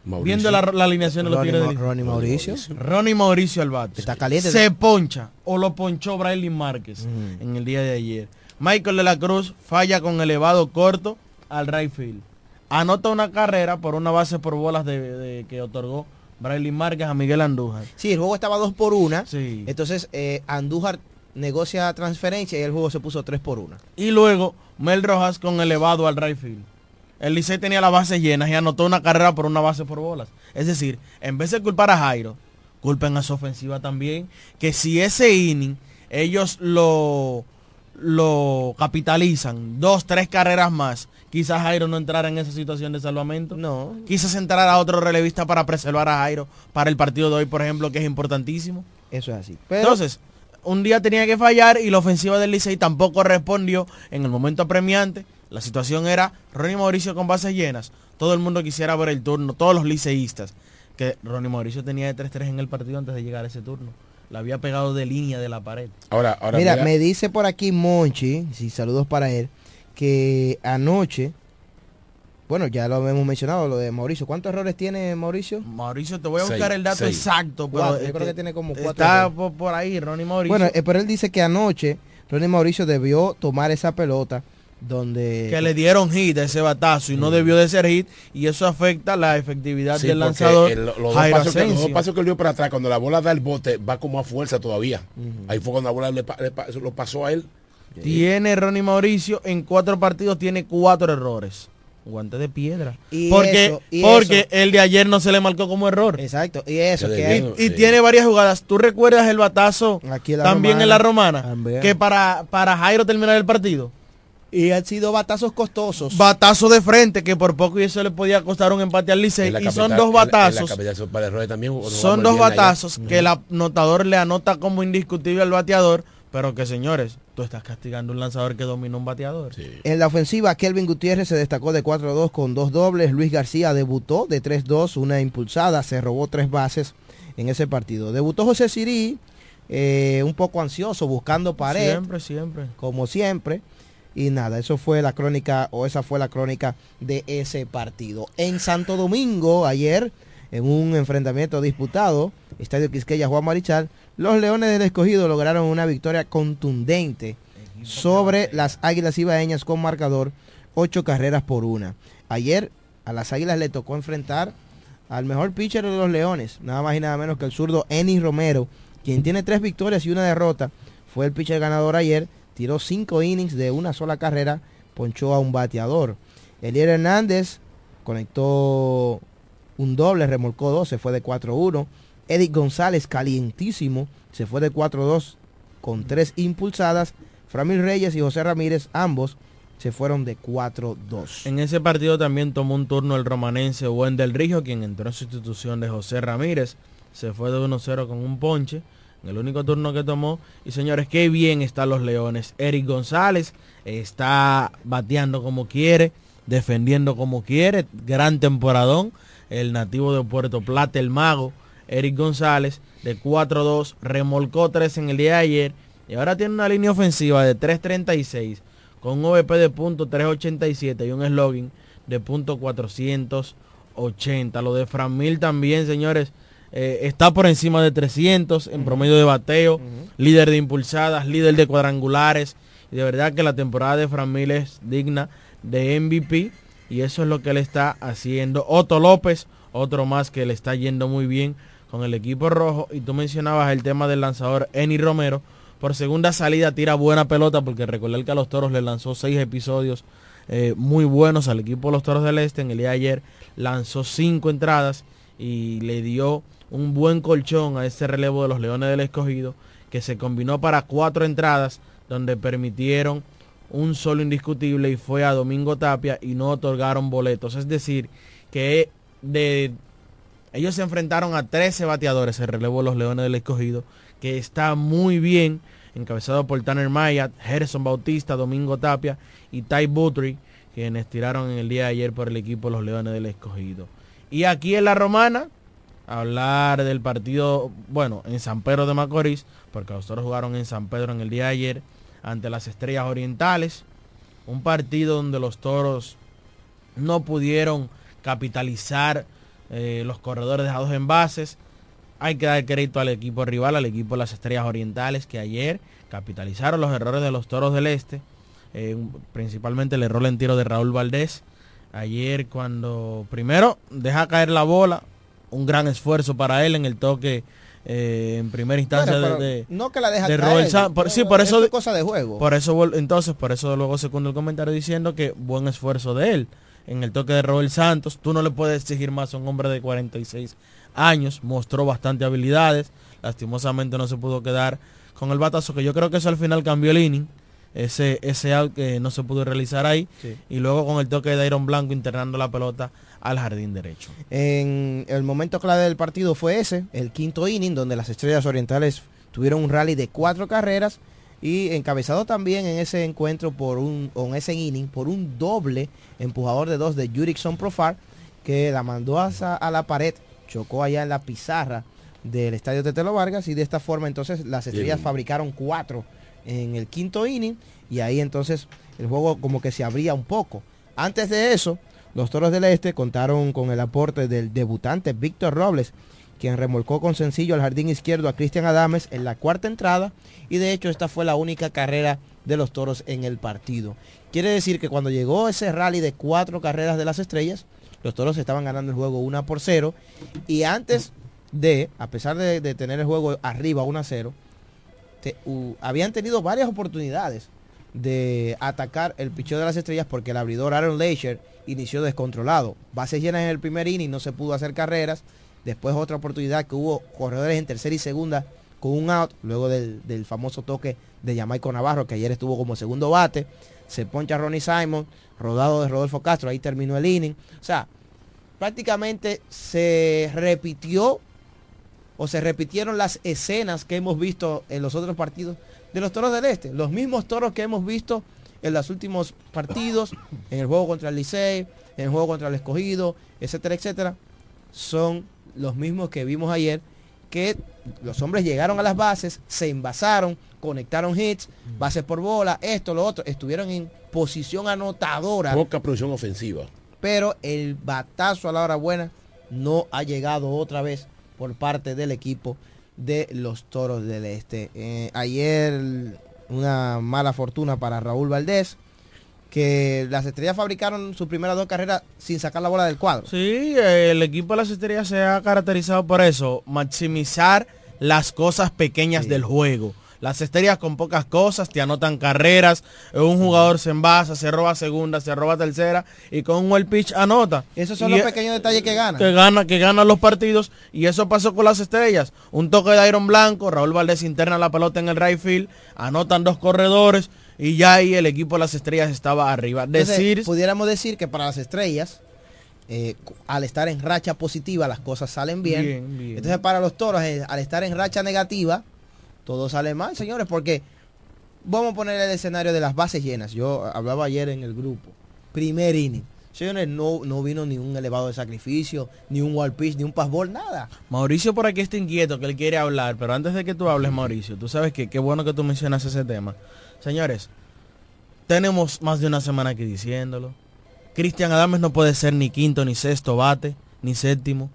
Mauricio. Viendo la, la alineación de los Ronnie, Tigres del. Ronnie Mauricio. Ronnie Mauricio al bate. Está caliente. Se poncha o lo ponchó Braille Márquez Mm. en el día de ayer. Michael de la Cruz falla con elevado corto al right field. Anota una carrera por una base por bolas de, de- que otorgó Braille Márquez a Miguel Andújar. Sí, el juego estaba 2 por 1. Sí. Entonces eh, Andújar negocia transferencia y el juego se puso 3 por 1. Y luego Mel Rojas con elevado al right field. El Licey tenía las bases llenas y anotó una carrera por una base por bolas. Es decir, en vez de culpar a Jairo, culpen a su ofensiva también. Que si ese inning ellos lo, lo capitalizan, dos, tres carreras más, quizás Jairo no entrara en esa situación de salvamento. No. Quizás entrar a otro relevista para preservar a Jairo para el partido de hoy, por ejemplo, que es importantísimo. Eso es así. Pero, Entonces, un día tenía que fallar y la ofensiva del Licey tampoco respondió en el momento apremiante. La situación era Ronnie Mauricio con bases llenas. Todo el mundo quisiera ver el turno, todos los liceístas. Que Ronnie Mauricio tenía de 3-3 en el partido antes de llegar a ese turno. La había pegado de línea de la pared. Ahora, ahora mira, me dice por aquí Monchi, sí, saludos para él, que anoche, bueno, ya lo hemos mencionado, lo de Mauricio. ¿Cuántos errores tiene Mauricio? Mauricio, te voy a Seis, buscar el dato seis. exacto. Pero Cuatro, yo este, creo que tiene como cuatro Está por, por ahí, Ronnie Mauricio. Bueno, eh, pero él dice que anoche Ronnie Mauricio debió tomar esa pelota donde que le dieron hit a ese batazo y no debió de ser hit y eso afecta la efectividad Sí, del lanzador el- los, dos Jairo pasos que, los dos Asensio. pasos que él dio para atrás, cuando la bola da el bote, va como a fuerza todavía. Ahí fue cuando la bola le, lo pasó a él. Tiene Ronnie Mauricio en cuatro partidos tiene cuatro errores. Guante de piedra. Y porque eso, y porque eso. el de ayer no se le marcó como error. Exacto. Y eso, Y, que hay- y tiene varias jugadas. ¿Tú recuerdas el batazo Aquí en también Romana. en la romana? También. Que para, para Jairo terminar el partido. Y han sido batazos costosos. Batazo de frente que por poco y eso le podía costar un empate al Licey. Y son dos en la- en batazos. la para también, Son dos allá. batazos que el anotador le anota como indiscutible al bateador, pero que señores, tú estás castigando un lanzador que domina un bateador. En la ofensiva, Kelvin Gutiérrez se destacó de 4-2 con dos dobles. Luis García debutó de 3-2, una impulsada, se robó tres bases en ese partido. Debutó José Sirí, eh, un poco ansioso, buscando pared, Siempre, siempre. como siempre. Y nada, eso fue la crónica, o esa fue la crónica de ese partido. En Santo Domingo, ayer, en un enfrentamiento disputado, Estadio Quisqueya Juan Marichal, los Leones del Escogido lograron una victoria contundente sobre las Águilas Ibaeñas con marcador ocho carreras por una. Ayer a las Águilas le tocó enfrentar al mejor pitcher de los Leones, nada más y nada menos que el zurdo Enis Romero, quien tiene tres victorias y una derrota. Fue el pitcher ganador ayer, tiró cinco innings de una sola carrera, ponchó a un bateador. Elier Hernández conectó un doble, remolcó dos, se fue de 4-1. Edic González, calientísimo, se fue de 4-2 con tres impulsadas. Framil Reyes y José Ramírez, ambos, se fueron de 4-2. En ese partido también tomó un turno el romanense Wendel Rijo, quien entró en sustitución de José Ramírez. Se fue de 1-0 con un ponche. En el único turno que tomó. Y señores, qué bien están los Leones. Eric González está bateando como quiere, defendiendo como quiere. Gran temporadón. El nativo de Puerto Plata, el mago. Eric González de 4-2. Remolcó 3 en el día de ayer. Y ahora tiene una línea ofensiva de 3.36 con un OVP de punto 387 y un slogan de punto 480. Lo de Framil también, señores, eh, está por encima de 300 en promedio de bateo, líder de impulsadas, líder de cuadrangulares. Y de verdad que la temporada de Framil es digna de MVP y eso es lo que él está haciendo. Otto López, otro más que le está yendo muy bien con el equipo rojo. Y tú mencionabas el tema del lanzador Eni Romero. Por segunda salida tira buena pelota porque recordar que a los toros le lanzó seis episodios eh, muy buenos al equipo de los toros del este. En el día de ayer lanzó cinco entradas y le dio un buen colchón a este relevo de los leones del escogido que se combinó para cuatro entradas donde permitieron un solo indiscutible y fue a Domingo Tapia y no otorgaron boletos. Es decir, que de ellos se enfrentaron a 13 bateadores el relevo de los Leones del Escogido, que está muy bien, encabezado por Tanner Mayat, Gerson Bautista, Domingo Tapia y Ty Butry, quienes tiraron en el día de ayer por el equipo los Leones del Escogido. Y aquí en la Romana, hablar del partido, bueno, en San Pedro de Macorís, porque los toros jugaron en San Pedro en el día de ayer ante las Estrellas Orientales, un partido donde los toros no pudieron capitalizar eh, los corredores dejados en bases. Hay que dar crédito al equipo rival, al equipo de las Estrellas Orientales, que ayer capitalizaron los errores de los Toros del Este, eh, principalmente el error en tiro de Raúl Valdés. Ayer cuando primero deja caer la bola, un gran esfuerzo para él en el toque eh, en primera instancia de, de- no que la deja de caer, San- por- sí, por eso es cosa de juego. Por eso entonces, por eso luego segundo el comentario diciendo que buen esfuerzo de él en el toque de Robert Santos. Tú no le puedes exigir más a un hombre de 46 años, mostró bastante habilidades, lastimosamente no se pudo quedar con el batazo que yo creo que eso al final cambió el inning. Ese, ese out que no se pudo realizar ahí. Sí. Y luego con el toque de Iron Blanco internando la pelota al jardín derecho. En el momento clave del partido fue ese, el quinto inning, donde las Estrellas Orientales tuvieron un rally de cuatro carreras y encabezado también en ese encuentro por un, o en ese inning, por un doble empujador de dos de Jurickson Profar, que la mandó a la pared, chocó allá en la pizarra del estadio Tetelo Vargas y de esta forma entonces las estrellas Bien. fabricaron cuatro en el quinto inning y ahí entonces el juego como que se abría un poco. Antes de eso, los Toros del Este contaron con el aporte del debutante Víctor Robles, quien remolcó con sencillo al jardín izquierdo a Cristian Adames en la cuarta entrada y de hecho esta fue la única carrera de los Toros en el partido. Quiere decir que cuando llegó ese rally de cuatro carreras de las estrellas, los toros estaban ganando el juego 1 por 0. Y antes de, a pesar de, tener el juego arriba 1 a 0, te- u- habían tenido varias oportunidades de atacar el picheo de las estrellas porque el abridor Aaron Leisure inició descontrolado. Bases llenas en el primer inning, no se pudo hacer carreras. Después otra oportunidad que hubo corredores en tercera y segunda con un out, luego del, del famoso toque de Jamaico Navarro, que ayer estuvo como segundo bate. Se poncha Ronnie Simon, rodado de Rodolfo Castro, ahí terminó el inning. O sea, prácticamente se repitió o se repitieron las escenas que hemos visto en los otros partidos de los toros del este. Los mismos toros que hemos visto en los últimos partidos, en el juego contra el Licey, en el juego contra el Escogido, etcétera, etcétera, son los mismos que vimos ayer, que los hombres llegaron a las bases, se envasaron, conectaron hits, bases por bola, esto, lo otro, estuvieron en posición anotadora Poca producción ofensiva. pero el batazo a la hora buena no ha llegado otra vez por parte del equipo de los Toros del Este. Eh, ayer una mala fortuna para Raúl Valdés, que las estrellas fabricaron sus primeras dos carreras sin sacar la bola del cuadro. Sí, el equipo de las estrellas se ha caracterizado por eso, maximizar las cosas pequeñas del juego. Las estrellas con pocas cosas te anotan carreras, un jugador se envasa, se roba segunda, se roba tercera y con un well pitch anota. Esos son Y los pequeños detalles que ganan. que gana, que ganan los partidos y eso pasó con las estrellas. Un toque de Iron Blanco, Raúl Valdés interna la pelota en el right field, anotan dos corredores y ya ahí el equipo de las estrellas estaba arriba. Entonces, Decir, pudiéramos decir que para las estrellas, eh, al estar en racha positiva, las cosas salen bien. Bien, bien. Entonces, para los toros, eh, al estar en racha negativa, todo sale mal, señores, porque vamos a poner el escenario de las bases llenas. Yo hablaba ayer en el grupo. Primer inning. Señores, no, no vino ni un elevado de sacrificio, ni un wall pitch, ni un passball, nada. Mauricio por aquí está inquieto que él quiere hablar, pero antes de que tú hables, Mauricio, tú sabes que qué bueno que tú mencionas ese tema. Señores, tenemos más de una semana aquí diciéndolo. Cristian Adames no puede ser ni quinto, ni sexto bate, ni séptimo.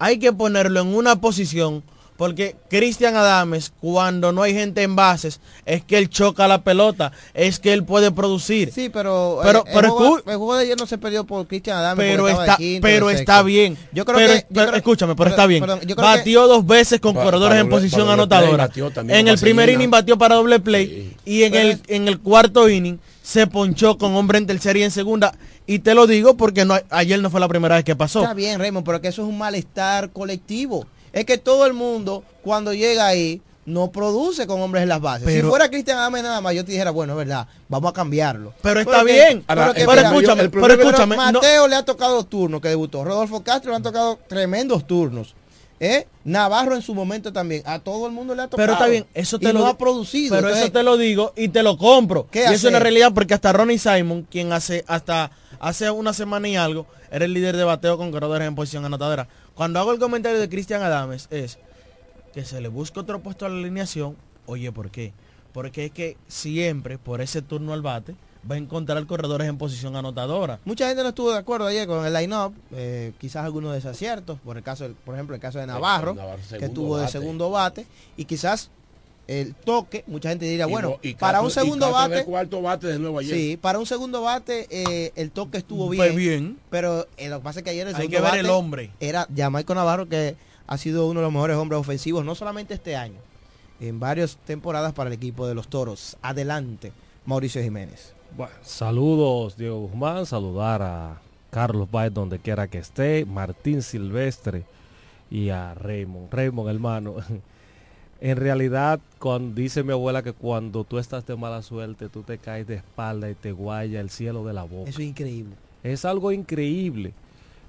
Hay que ponerlo en una posición porque Cristian Adames, cuando no hay gente en bases, es que él choca la pelota, es que él puede producir. Sí, pero, pero, eh, el, pero juego, escu- el juego de ayer no se perdió por Cristian Adams. pero está, quinto, pero bien. Yo creo pero, que, yo pero creo- escúchame, pero está bien. perdón, yo creo que- batió dos veces con corredores para en posición para doble play, anotadora. también En el primer inning batió para doble play y en Pero el es- en el cuarto inning se ponchó con hombre en tercera y en segunda y te lo digo porque no ayer no fue la primera vez que pasó. Está bien, Raymond, pero que eso es un malestar colectivo. Es que todo el mundo, cuando llega ahí, no produce con hombres en las bases. si Pero- fuera Cristian Adams nada más, yo te dijera, bueno, es verdad, vamos a cambiarlo. Pero está bien. pero Ahora, que, pero mira, escúchame, pero escúchame, no- Mateo le ha tocado dos turnos que debutó. Rodolfo Castro le han tocado tremendos turnos. ¿Eh? Navarro en su momento también. A todo el mundo le ha tocado. Pero está bien, eso te y lo no ha producido. Pero Entonces, eso te lo digo y te lo compro. ¿Qué y eso es una realidad porque hasta Ronnie Simon, quien hace hasta hace una semana y algo, era el líder de bateo con corredores en posición anotadora. Cuando hago el comentario de Cristian Adames es que se le busca otro puesto a la alineación. Oye, ¿por qué? Porque es que siempre por ese turno al bate va a encontrar corredores en posición anotadora. Mucha gente no estuvo de acuerdo ayer con el line-up, eh, quizás algunos desaciertos, por el caso, por ejemplo, el caso de Navarro, Navarro, que estuvo de bate. segundo bate, y quizás el toque, mucha gente diría, Y bueno, y para un segundo bate, cuarto bate de nuevo ayer. sí, para un segundo bate eh, el toque estuvo bien, bien. pero eh, lo que pasa es que ayer el Hay segundo que ver bate el hombre. era Jamaico Navarro, que ha sido uno de los mejores hombres ofensivos, no solamente este año, en varias temporadas para el equipo de los Toros. Adelante, Mauricio Jiménez. Bueno, saludos Diego Guzmán, saludar a Carlos Baez donde quiera que esté, Martín Silvestre y a Raymond. Raymond, hermano, en realidad cuando dice mi abuela que cuando tú estás de mala suerte, tú te caes de espalda y te guaya el cielo de la boca. Eso es increíble. Es algo increíble.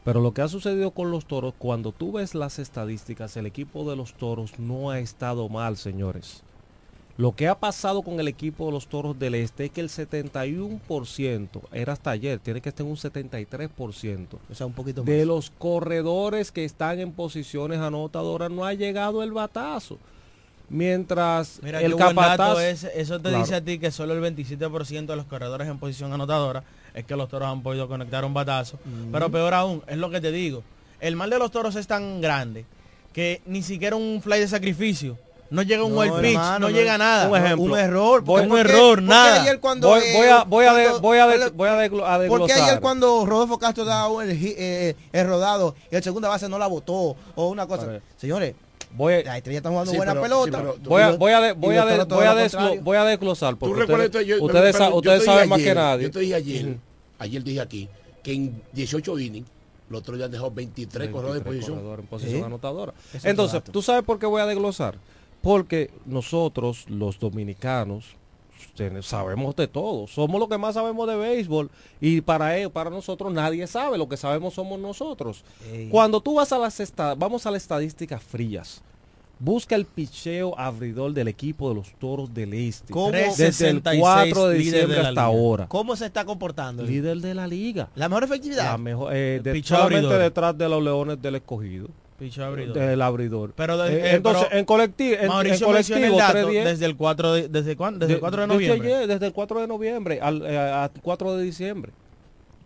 Pero lo que ha sucedido con los toros, cuando tú ves las estadísticas, el equipo de los toros no ha estado mal, señores. Lo que ha pasado con el equipo de los toros del este es que el 71%, era hasta ayer, tiene que estar en un 73%. O sea, un poquito más. De los corredores que están en posiciones anotadoras no ha llegado el batazo. Mientras Mira, el capataz... es- eso te Claro. dice a ti que solo el 27% de los corredores en posición anotadora es que los toros han podido conectar un batazo. Pero peor aún, es lo que te digo. El mal de los toros es tan grande que ni siquiera un fly de sacrificio No llega un No, wild pitch, hermano, no, no llega nada. Un ejemplo. Un error. Voy- un ¿por qué- error, nada. ayer cuando, voy, eh, voy a voy a cuando- voy a de- voy a, de- a ¿Por qué ayer cuando Rodolfo Castro daba el, hi- eh, el rodado y el segunda base no la votó o una cosa? Señores, Voy, la estrella está jugando Sí, buena pero- pelota. sí, pero- voy a, voy a, de- voy a, de- voy a, lo desglo- voy a desglosar ¿Tú porque ustedes, esto? Yo- ustedes, pero sa- yo ustedes te dije saben más ayer, que nadie. Yo te dije ayer, Ujú. ayer dije aquí, que en 18 innings, los otros ya han dejado 23 corredores de 23 posición. corredores en posición Sí. anotadora. Ese es otro Entonces. ¿tú sabes por qué voy a desglosar? Porque nosotros, los dominicanos, sabemos de todo. Somos los que más sabemos de béisbol. Y para ellos, para nosotros, nadie sabe. Lo que sabemos somos nosotros. Ey. Cuando tú vas a las vamos a las estadísticas frías. Busca el picheo abridor del equipo de los Toros del Este. ¿Cómo? Desde el 366 4 de de diciembre la hasta liga. ahora. ¿Cómo se está comportando? Líder de la liga. La mejor efectividad. La mejor, eh, de- solamente abridor. detrás de los Leones del Escogido. Picheo abridor. Del abridor. Pero de- Eh, eh, entonces, pero en colectivo, en, en Mauricio menciona el colectivo, dato 310, desde el 4 de, desde cuándo? Desde el 4 de noviembre. desde el 4 de noviembre al eh, a 4 de diciembre.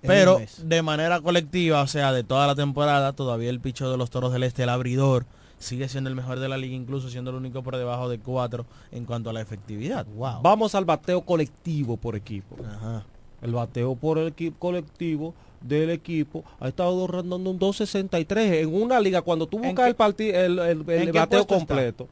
Pero de manera colectiva, o sea, de toda la temporada, todavía el picho de los Toros del Este, el abridor, sigue siendo el mejor de la liga, incluso siendo el único por debajo de 4 en cuanto a la efectividad. Wow. Vamos al bateo colectivo por equipo. Ajá. El bateo por el equipo colectivo del equipo ha estado rondando un 263 en una liga cuando tú ¿En buscas el partido el, el- bateo completo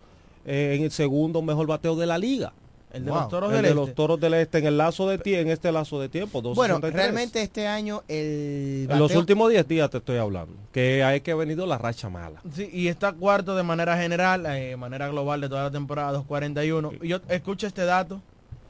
eh, en el segundo mejor bateo de la liga El de Wow. los Toros el del de Este. los toros del este en el lazo de tie- en este lazo de tiempo Bueno, 263. realmente este año el en los últimos 10 días te estoy hablando que hay que ha venido la racha mala Sí, y está cuarto de manera general, eh, de manera global de toda la temporada, 241. Y yo escucho este dato.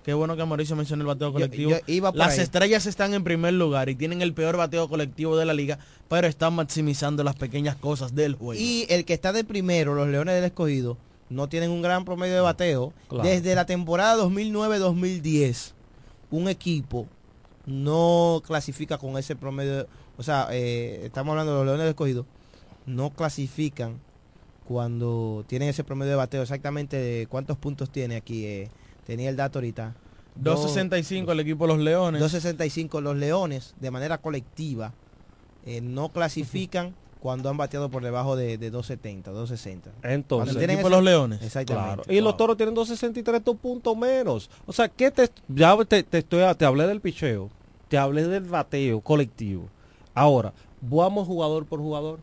Qué bueno que Mauricio mencionó el bateo colectivo. yo iba por Las ahí. estrellas están en primer lugar y tienen el peor bateo colectivo de la liga, pero están maximizando las pequeñas cosas del juego. Y el que está de primero, los Leones del Escogido, no tienen un gran promedio de bateo. Claro. Desde la temporada 2009-2010, un equipo no clasifica con ese promedio. O sea, eh, estamos hablando de los Leones del Escogido, no clasifican cuando tienen ese promedio de bateo. Exactamente de cuántos puntos tiene aquí. eh, tenía el dato ahorita. 265 el equipo de los Leones. 265 los Leones de manera colectiva eh, no clasifican cuando han bateado por debajo de, de 270, 260. entonces tienen equipo ese- los Leones. Exactamente. Claro. Y los toros tienen 263 dos puntos menos. O sea, ¿qué te, ya te, te estoy, te hablé del picheo, te hablé del bateo colectivo. Ahora, vamos jugador por jugador.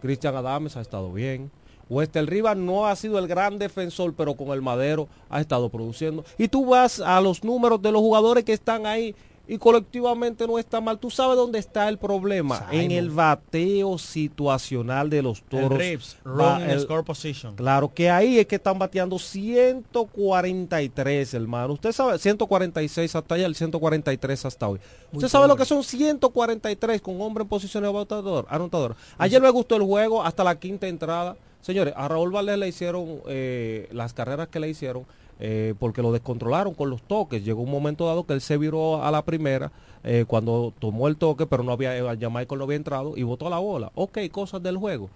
Cristian Adames ha estado bien. Wester Rivas no ha sido el gran defensor, pero con el madero ha estado produciendo. Y tú vas a los números de los jugadores que están ahí y colectivamente no está mal. Tú sabes dónde está el problema. Simon. En el bateo situacional de los El toros. Rips, Va run in el- score position. Claro que ahí es que están bateando 143, hermano. Usted sabe, 146 hasta allá, el 143 hasta hoy. Muy Usted sabe lo que son 143 con hombre en posición de anotador. anotador. Ayer me gustó el juego hasta la quinta entrada. Señores, a Raúl Valdés le hicieron eh, las carreras que le hicieron eh, porque lo descontrolaron con los toques. Llegó un momento dado que él se viró a la primera eh, cuando tomó el toque, pero no había, ya Michael no había entrado y botó la bola. Ok, cosas del juego.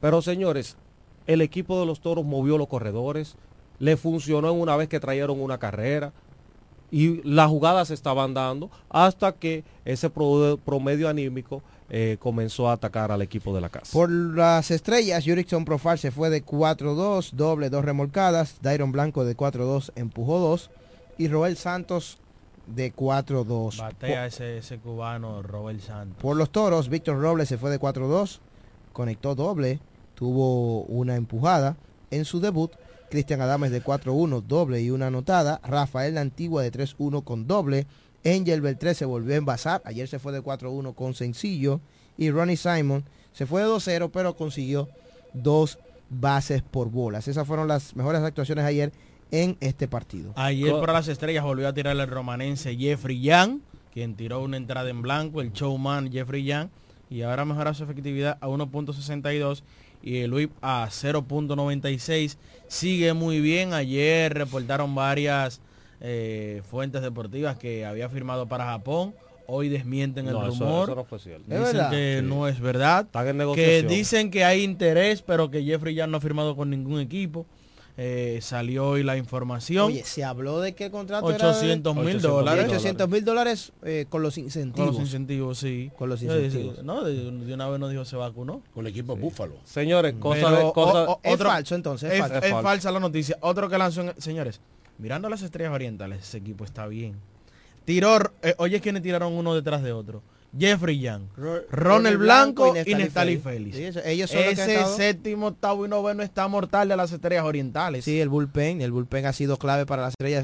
Pero señores, el equipo de los toros movió los corredores, le funcionó en una vez que trajeron una carrera y las jugadas se estaban dando hasta que ese pro- promedio anímico eh, comenzó a atacar al equipo de la casa. Por las estrellas, Jurickson Profile se fue de 4-2, doble, dos remolcadas. Dairon Blanco de 4-2, empujó 2. Y Roel Santos de 4-2. Batea ese, ese cubano Robert Santos. Por los toros, Víctor Robles se fue de 4-2, conectó doble, tuvo una empujada en su debut. Cristian Adames de 4-1, doble y una anotada. Rafael La Antigua de 3-1 con doble. Angel Beltré se volvió a envasar. Ayer se fue de 4-1 con sencillo. Y Ronnie Simon se fue de 2-0, pero consiguió dos bases por bolas. Esas fueron las mejores actuaciones ayer en este partido. Ayer para las estrellas volvió a tirar el romanense Jeffrey Young, quien tiró una entrada en blanco, el showman Jeffrey Young, y ahora mejora su efectividad a 1.62 y el whip a 0.96. Sigue muy bien. Ayer reportaron varias eh, fuentes deportivas que había firmado para Japón. Hoy desmienten el No, rumor. eso no fue cierto. ¿Es Dicen verdad? que Sí. no es verdad. Están en Que dicen que hay interés, pero que Jeffrey Young no ha firmado con ningún equipo. Eh, salió hoy la información. Oye, se habló de que el contrato 800 era de- mil dólares. 800 mil dólares eh, con los Con incentivos. los incentivos, sí. Con los incentivos. No, de, una vez nos dijo se vacunó. Con el equipo Búfalo. Señores, cosa Pero, de... Cosa, o- o- Es otro- falso, entonces, es Es, falso. es Es falso. falsa la noticia. Otro que lanzó, en- señores, mirando las estrellas orientales, ese equipo está bien. Tiró, eh, oye, quienes tiraron uno detrás de otro. Jeffrey Young, Ro- Ronald Blanco y Neftalí Nestali Félix. Félix. Sí, eso- ellos son Ese estado- séptimo, octavo y noveno está mortal de las estrellas orientales. Sí, el bullpen, el bullpen ha sido clave para las estrellas